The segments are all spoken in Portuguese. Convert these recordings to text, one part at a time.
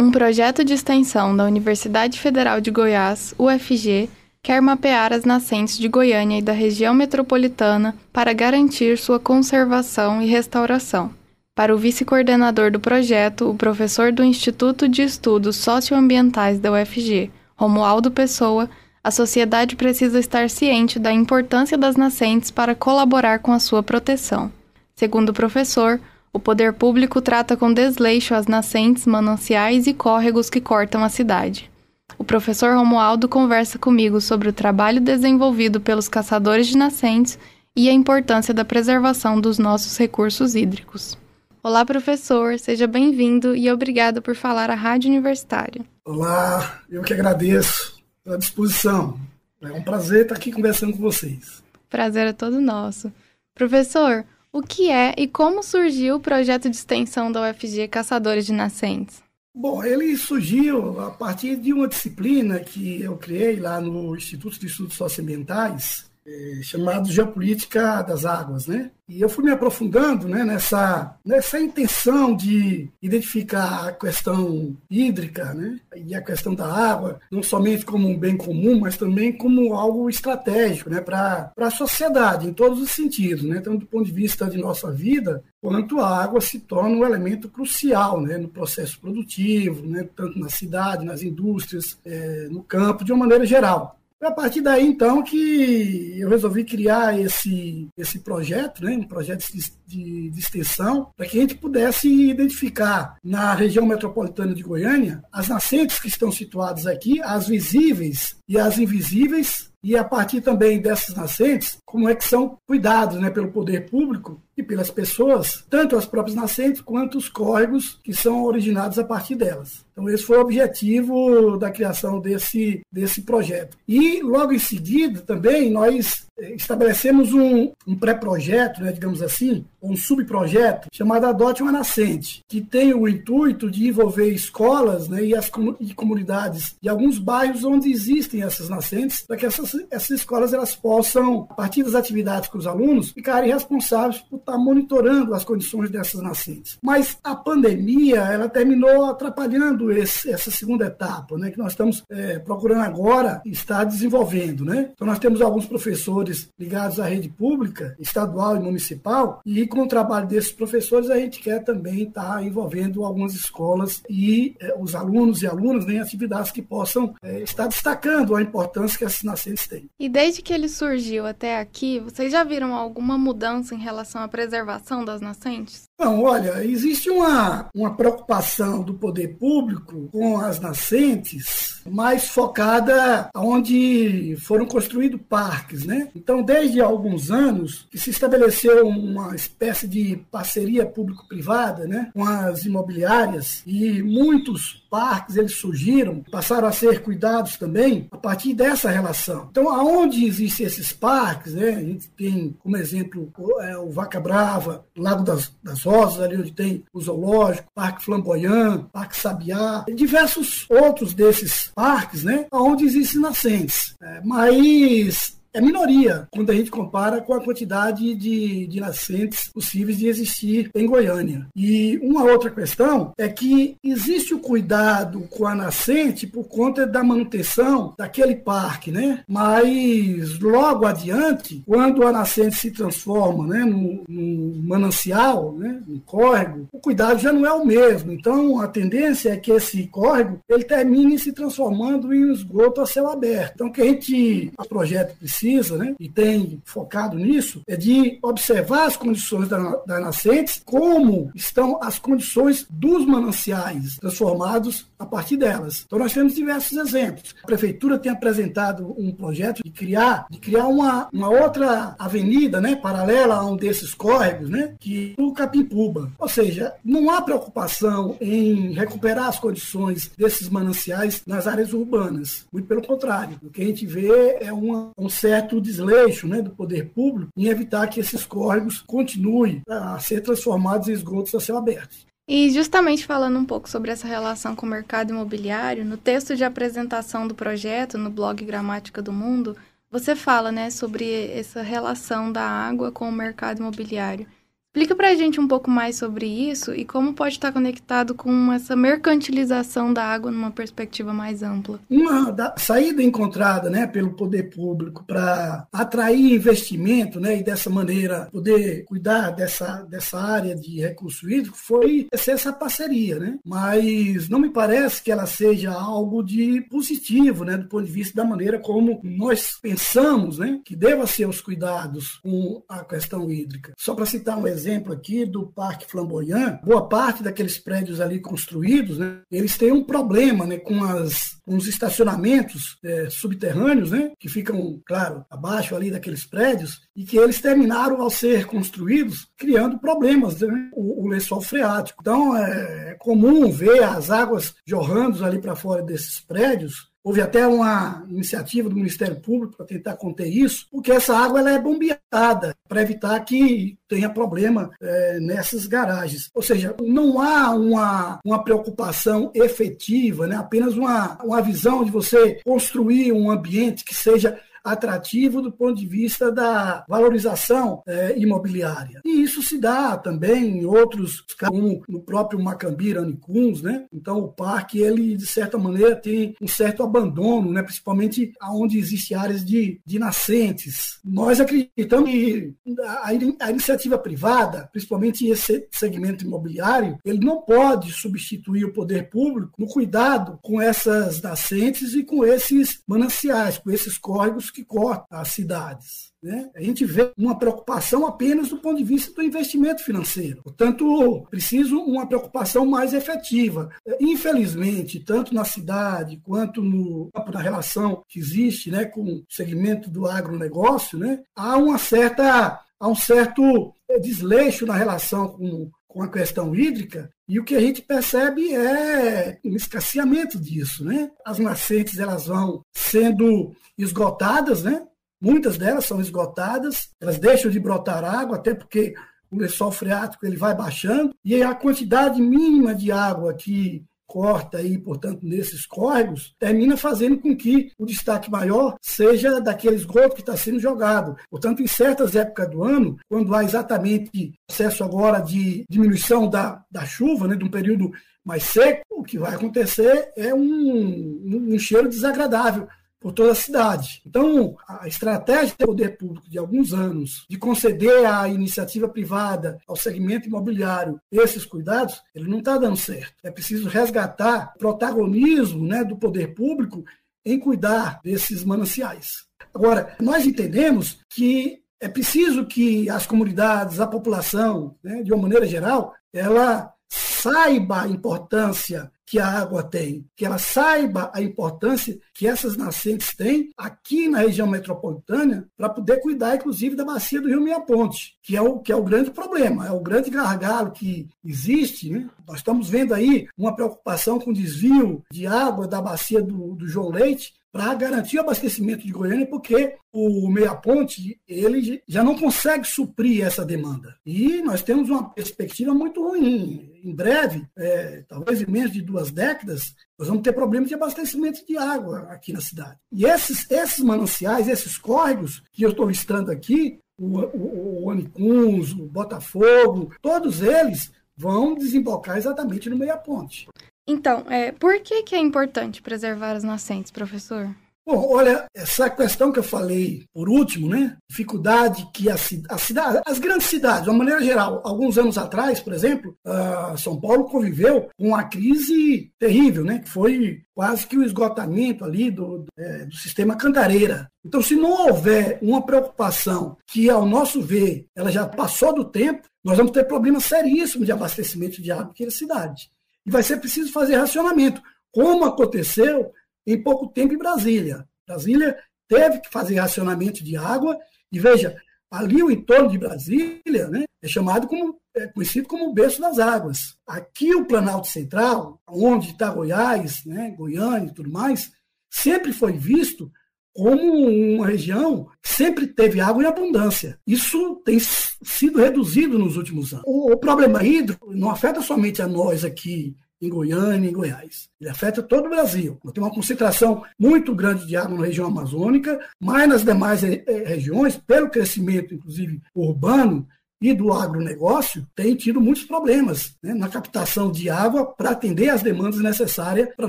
Um projeto de extensão da Universidade Federal de Goiás, UFG, quer mapear as nascentes de Goiânia e da região metropolitana para garantir sua conservação e restauração. Para o vice-coordenador do projeto, o professor do Instituto de Estudos Socioambientais da UFG, Romualdo Pessoa, a sociedade precisa estar ciente da importância das nascentes para colaborar com a sua proteção. Segundo o professor, o poder público trata com desleixo as nascentes, mananciais e córregos que cortam a cidade. O professor Romualdo conversa comigo sobre o trabalho desenvolvido pelos caçadores de nascentes e a importância da preservação dos nossos recursos hídricos. Olá, professor, seja bem-vindo e obrigado por falar à Rádio Universitária. Olá, eu que agradeço pela disposição. É um prazer estar aqui conversando com vocês. Prazer é todo nosso. Professor, o que é e como surgiu o projeto de extensão da UFG Caçadores de Nascentes? Bom, ele surgiu a partir de uma disciplina que eu criei lá no Instituto de Estudos Socioambientais, é, chamado Geopolítica das Águas, né? E eu fui me aprofundando né, nessa, nessa intenção de identificar a questão hídrica né, e a questão da água, não somente como um bem comum, mas também como algo estratégico né, para a sociedade, em todos os sentidos. Né? Então, do ponto de vista de nossa vida, quanto a água se torna um elemento crucial né, no processo produtivo, né, tanto na cidade, nas indústrias, é, no campo, de uma maneira geral. Foi a partir daí, então, que eu resolvi criar esse, esse projeto, né, um projeto de, de extensão, para que a gente pudesse identificar na região metropolitana de Goiânia as nascentes que estão situadas aqui, as visíveis e as invisíveis, e a partir também dessas nascentes, como é que são cuidados né, pelo poder público e pelas pessoas, tanto as próprias nascentes quanto os córregos que são originados a partir delas. Então, esse foi o objetivo da criação desse, desse projeto. E, logo em seguida, também, nós estabelecemos um, um pré-projeto, né, digamos assim, um subprojeto chamado Adote uma Nascente, que tem o intuito de envolver escolas né, e as e comunidades de alguns bairros onde existem essas nascentes, para que essas, essas escolas elas possam, a partir das atividades com os alunos, ficarem responsáveis por estar monitorando as condições dessas nascentes. Mas a pandemia ela terminou atrapalhando esse, essa segunda etapa, né, que nós estamos é, procurando agora estar desenvolvendo. Né? Então nós temos alguns professores ligados à rede pública, estadual e municipal, e com o trabalho desses professores, a gente quer também estar tá envolvendo algumas escolas e eh, os alunos e alunas em atividades que possam eh, estar destacando a importância que essas nascentes têm. E desde que ele surgiu até aqui, vocês já viram alguma mudança em relação à preservação das nascentes? Não, olha, existe uma, uma preocupação do poder público com as nascentes mais focada onde foram construídos parques, né? Então, desde alguns anos que se estabeleceu uma espécie de parceria público-privada, né, com as imobiliárias e muitos parques eles surgiram, passaram a ser cuidados também a partir dessa relação. Então, aonde existem esses parques, né, a gente tem como exemplo é, o Vaca Brava, Lago das, das Ali onde tem o zoológico, Parque Flamboyant, Parque Sabiá, diversos outros desses parques, né, onde existem nascentes. É, mas é minoria quando a gente compara com a quantidade de, de nascentes possíveis de existir em Goiânia. E uma outra questão é que existe o cuidado com a nascente por conta da manutenção daquele parque, né? Mas logo adiante, quando a nascente se transforma né, num, num manancial, né, num córrego, o cuidado já não é o mesmo. Então a tendência é que esse córrego ele termine se transformando em um esgoto a céu aberto. Então que a gente, a projeto precisa precisa, né, e tem focado nisso, é de observar as condições das da nascentes, como estão as condições dos mananciais transformados a partir delas. Então nós temos diversos exemplos. A prefeitura tem apresentado um projeto de criar, de criar uma, uma outra avenida, né, paralela a um desses córregos, né, que é o Capimpuba. Ou seja, não há preocupação em recuperar as condições desses mananciais nas áreas urbanas. Muito pelo contrário, o que a gente vê é uma, um certo certo desleixo né, do poder público em evitar que esses córregos continuem a ser transformados em esgotos a céu aberto. E justamente falando um pouco sobre essa relação com o mercado imobiliário, no texto de apresentação do projeto, no blog Gramática do Mundo, você fala né, sobre essa relação da água com o mercado imobiliário. Explica para a gente um pouco mais sobre isso e como pode estar conectado com essa mercantilização da água numa perspectiva mais ampla. Uma da, saída encontrada né, pelo poder público para atrair investimento né, e dessa maneira poder cuidar dessa, dessa área de recurso hídrico foi essa parceria. Né? Mas não me parece que ela seja algo de positivo né, do ponto de vista da maneira como nós pensamos né, que deva ser os cuidados com a questão hídrica. Só para citar um exemplo, exemplo aqui do Parque Flamboyant, boa parte daqueles prédios ali construídos, né, eles têm um problema né, com, as, os estacionamentos é, subterrâneos, né, que ficam, claro, abaixo ali daqueles prédios, e que eles terminaram ao ser construídos criando problemas, né, o, o lençol freático. Então, é, é comum ver as águas jorrando ali para fora desses prédios, Houve até uma iniciativa do Ministério Público para tentar conter isso, porque essa água ela é bombeada para evitar que tenha problema é, nessas garagens. Ou seja, não há uma, uma preocupação efetiva, né? apenas uma, uma visão de você construir um ambiente que seja atrativo do ponto de vista da valorização é, imobiliária. E isso se dá também em outros, como no próprio Macambira, Anicuns, né? Então o parque, ele de certa maneira tem um certo abandono, né? principalmente onde existem áreas de, de nascentes. Nós acreditamos que a, a iniciativa privada, principalmente esse segmento imobiliário, ele não pode substituir o poder público no cuidado com essas nascentes e com esses mananciais, com esses córregos que corta as cidades. Né? A gente vê uma preocupação apenas do ponto de vista do investimento financeiro. Portanto, preciso uma preocupação mais efetiva. Infelizmente, tanto na cidade quanto no, na relação que existe né, com o segmento do agronegócio, né, há uma certa há um certo desleixo na relação com, com a questão hídrica e o que a gente percebe é um escasseamento disso, né? As nascentes elas vão sendo esgotadas, né? Muitas delas são esgotadas, elas deixam de brotar água, até porque o lençol freático ele vai baixando e a quantidade mínima de água que corta aí, portanto, nesses córregos, termina fazendo com que o destaque maior seja daquele esgoto que está sendo jogado. Portanto, em certas épocas do ano, quando há exatamente processo agora de diminuição da, da chuva, né, de um período mais seco, o que vai acontecer é um, um cheiro desagradável por toda a cidade. Então, a estratégia do poder público de alguns anos de conceder à iniciativa privada, ao segmento imobiliário, esses cuidados, ele não está dando certo. É preciso resgatar o protagonismo né, do poder público em cuidar desses mananciais. Agora, nós entendemos que é preciso que as comunidades, a população, né, de uma maneira geral, ela saiba a importância que a água tem, que ela saiba a importância que essas nascentes têm aqui na região metropolitana para poder cuidar, inclusive, da bacia do Rio Meia Ponte, que é o, que é o grande problema, é o grande gargalo que existe. Né? Nós estamos vendo aí uma preocupação com desvio de água da bacia do, do João Leite, para garantir o abastecimento de Goiânia, porque o Meia Ponte ele já não consegue suprir essa demanda. E nós temos uma perspectiva muito ruim. Em breve, é, talvez em menos de duas décadas, nós vamos ter problemas de abastecimento de água aqui na cidade. E esses, esses mananciais, esses córregos que eu estou listando aqui, o, o, o o Botafogo, todos eles vão desembocar exatamente no Meia Ponte. Então, é, por que, que é importante preservar as nascentes, professor? Bom, olha, essa questão que eu falei por último, né? Dificuldade que a, a cidade, as grandes cidades, de uma maneira geral, alguns anos atrás, por exemplo, uh, São Paulo conviveu com uma crise terrível, né? Que foi quase que o esgotamento ali do, é, do sistema Cantareira. Então, se não houver uma preocupação que, ao nosso ver, ela já passou do tempo, nós vamos ter problemas seríssimos de abastecimento de água naquela cidade e vai ser preciso fazer racionamento, como aconteceu em pouco tempo em Brasília. Brasília teve que fazer racionamento de água, e veja, ali o entorno de Brasília né, é chamado como, é conhecido como o berço das águas. Aqui o Planalto Central, onde está Goiás, né, Goiânia e tudo mais, sempre foi visto como uma região sempre teve água em abundância. Isso tem sido reduzido nos últimos anos. O, problema hídrico não afeta somente a nós aqui em Goiânia em Goiás. Ele afeta todo o Brasil. Temos uma concentração muito grande de água na região amazônica, mas nas demais regiões, pelo crescimento, inclusive, urbano, e do agronegócio têm tido muitos problemas né, na captação de água para atender às demandas necessárias para a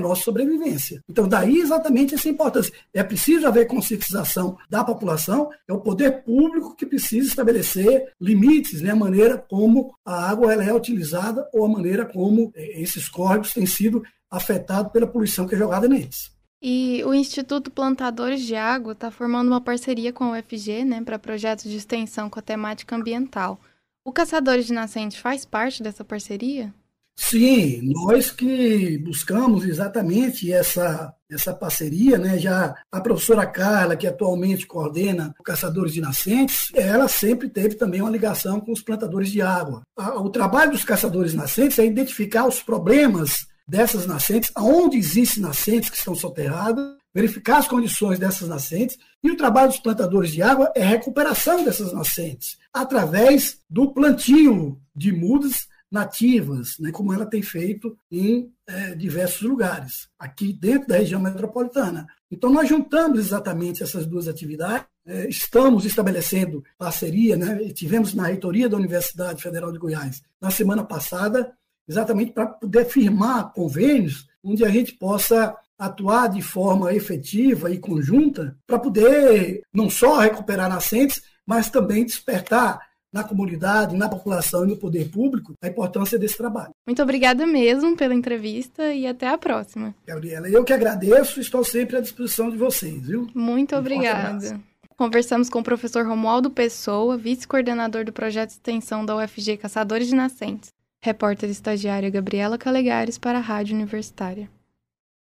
nossa sobrevivência. Então, daí exatamente essa importância. É preciso haver conscientização da população, é o poder público que precisa estabelecer limites, né, maneira como a água ela é utilizada ou a maneira como eh, esses córregos têm sido afetados pela poluição que é jogada neles. E o Instituto Plantadores de Água está formando uma parceria com a UFG né, para projetos de extensão com a temática ambiental. O Caçadores de Nascente faz parte dessa parceria? Sim, nós que buscamos exatamente essa, essa parceria, né? Já a professora Carla, que atualmente coordena o Caçadores de Nascentes, ela sempre teve também uma ligação com os plantadores de água. O trabalho dos caçadores nascentes é identificar os problemas dessas nascentes, aonde existem nascentes que estão soterradas, verificar as condições dessas nascentes, e o trabalho dos plantadores de água é recuperação dessas nascentes, através do plantio de mudas nativas, né, como ela tem feito em é, diversos lugares, aqui dentro da região metropolitana. Então, nós juntamos exatamente essas duas atividades, é, estamos estabelecendo parceria, né, tivemos na reitoria da Universidade Federal de Goiás, na semana passada, exatamente para poder firmar convênios onde a gente possa atuar de forma efetiva e conjunta para poder não só recuperar nascentes, mas também despertar na comunidade, na população e no poder público a importância desse trabalho. Muito obrigada mesmo pela entrevista e até a próxima. Gabriela, eu que agradeço, estou sempre à disposição de vocês, viu? Muito um obrigada. Conversamos com o professor Romualdo Pessoa, vice-coordenador do projeto de extensão da UFG Caçadores de Nascentes. Repórter estagiária Gabriela Calegares para a Rádio Universitária.